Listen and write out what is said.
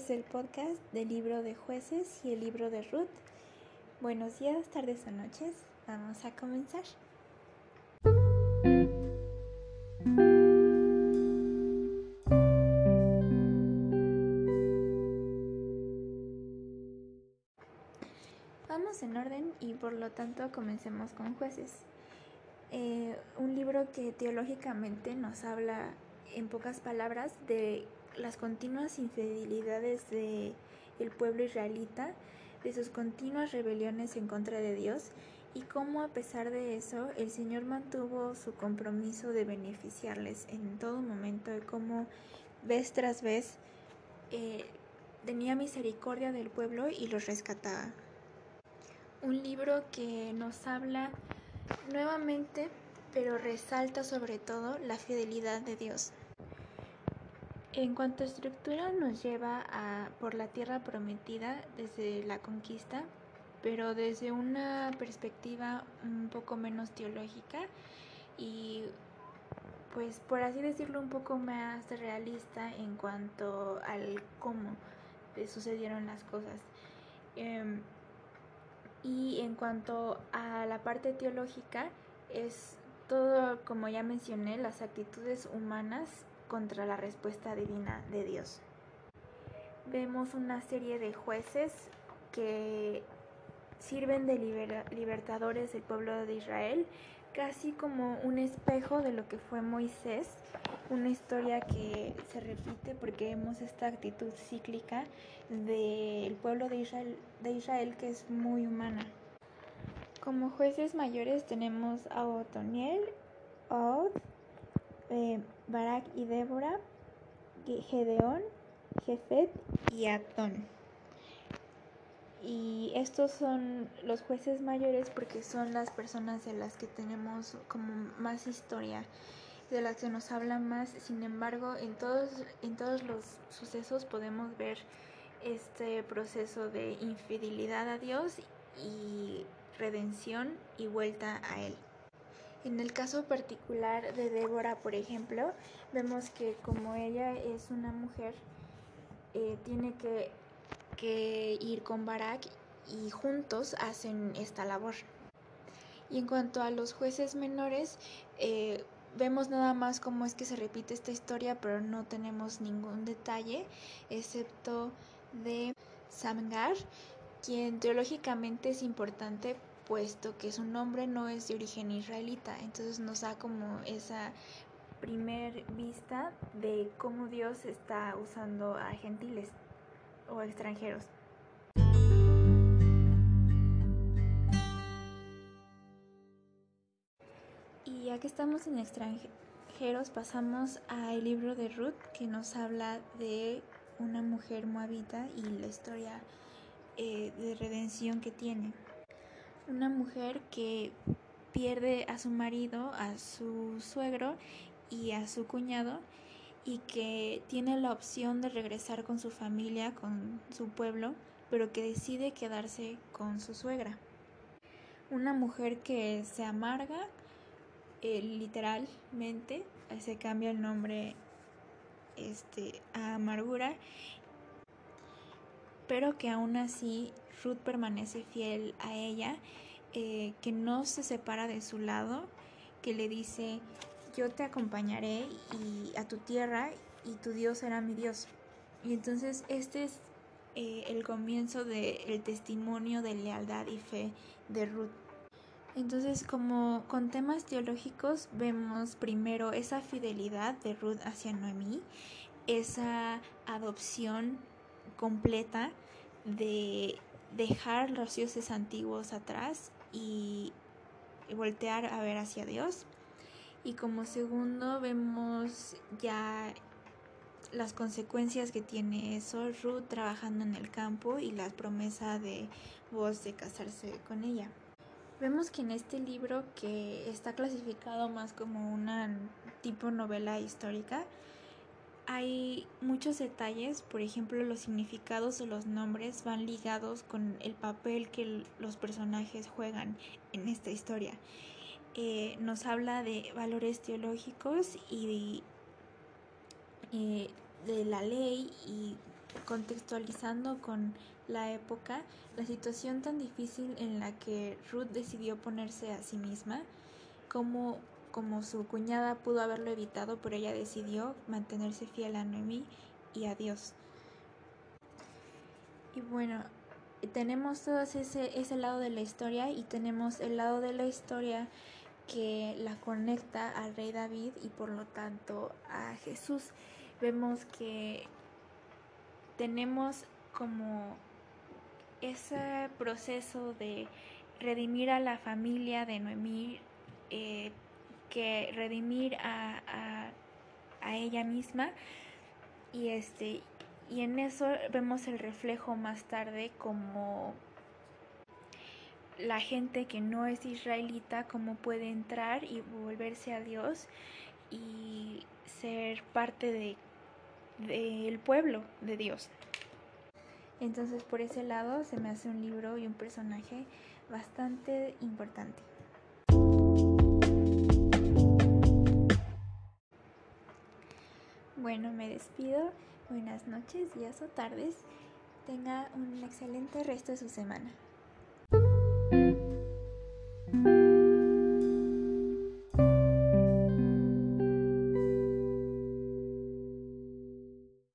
es el podcast del libro de jueces y el libro de Ruth. Buenos días, tardes o noches. Vamos a comenzar. Vamos en orden y por lo tanto comencemos con jueces. Eh, un libro que teológicamente nos habla en pocas palabras de las continuas infidelidades de el pueblo israelita, de sus continuas rebeliones en contra de Dios y cómo a pesar de eso el Señor mantuvo su compromiso de beneficiarles en todo momento y cómo vez tras vez eh, tenía misericordia del pueblo y los rescataba. Un libro que nos habla nuevamente, pero resalta sobre todo la fidelidad de Dios. En cuanto a estructura nos lleva a por la tierra prometida desde la conquista, pero desde una perspectiva un poco menos teológica y pues por así decirlo un poco más realista en cuanto al cómo sucedieron las cosas. Em, y en cuanto a la parte teológica es todo, como ya mencioné, las actitudes humanas contra la respuesta divina de Dios. Vemos una serie de jueces que sirven de libertadores del pueblo de Israel, casi como un espejo de lo que fue Moisés, una historia que se repite porque vemos esta actitud cíclica del pueblo de Israel, de Israel que es muy humana. Como jueces mayores tenemos a Otoniel, Od, eh, Barak y Débora, Gedeón, Jefet y Atón. Y estos son los jueces mayores porque son las personas de las que tenemos como más historia, de las que nos habla más. Sin embargo, en todos, en todos los sucesos podemos ver este proceso de infidelidad a Dios y redención y vuelta a Él. En el caso particular de Débora, por ejemplo, vemos que como ella es una mujer, eh, tiene que, ir con Barak y juntos hacen esta labor. Y en cuanto a los jueces menores, eh, vemos nada más cómo es que se repite esta historia, pero no tenemos ningún detalle, excepto de Samgar, quien teológicamente es importante puesto que su nombre no es de origen israelita. Entonces nos da como esa primer vista de cómo Dios está usando a gentiles o extranjeros. Y ya que estamos en extranjeros, pasamos al libro de Ruth, que nos habla de una mujer moabita y la historia eh, de redención que tiene una mujer que pierde a su marido, a su suegro y a su cuñado y que tiene la opción de regresar con su familia, con su pueblo, pero que decide quedarse con su suegra. Una mujer que se amarga eh, literalmente, se cambia el nombre este, a amargura, pero que aún así Ruth permanece fiel a ella, eh, que no se separa de su lado, que le dice, yo te acompañaré y a tu tierra y tu Dios será mi Dios. Y entonces este es eh, el comienzo del testimonio de lealtad y fe de Ruth. Entonces, como con temas teológicos, vemos primero esa fidelidad de Ruth hacia Noemí, esa adopción completa de dejar los dioses antiguos atrás y voltear a ver hacia Dios. Y como segundo vemos ya las consecuencias que tiene eso, Ruth trabajando en el campo y la promesa de vos de casarse con ella. Vemos que en este libro que está clasificado más como una tipo novela histórica, hay muchos detalles, por ejemplo, los significados de los nombres van ligados con el papel que los personajes juegan en esta historia. Eh, nos habla de valores teológicos y de, eh, de la ley y contextualizando con la época, la situación tan difícil en la que Ruth decidió ponerse a sí misma, como, como su cuñada pudo haberlo evitado, pero ella decidió mantenerse fiel a Noemí y a Dios. Y bueno, tenemos todo ese, ese lado de la historia y tenemos el lado de la historia que la conecta al rey David y por lo tanto a Jesús. Vemos que tenemos como ese proceso de redimir a la familia de Noemí, eh, que redimir a, a, ella misma y este y en eso vemos el reflejo más tarde como la gente que no es israelita, cómo puede entrar y volverse a Dios y ser parte de del pueblo de Dios. Entonces por ese lado se me hace un libro y un personaje bastante importante. Bueno, me despido. Buenas noches, días o tardes. Tenga un excelente resto de su semana.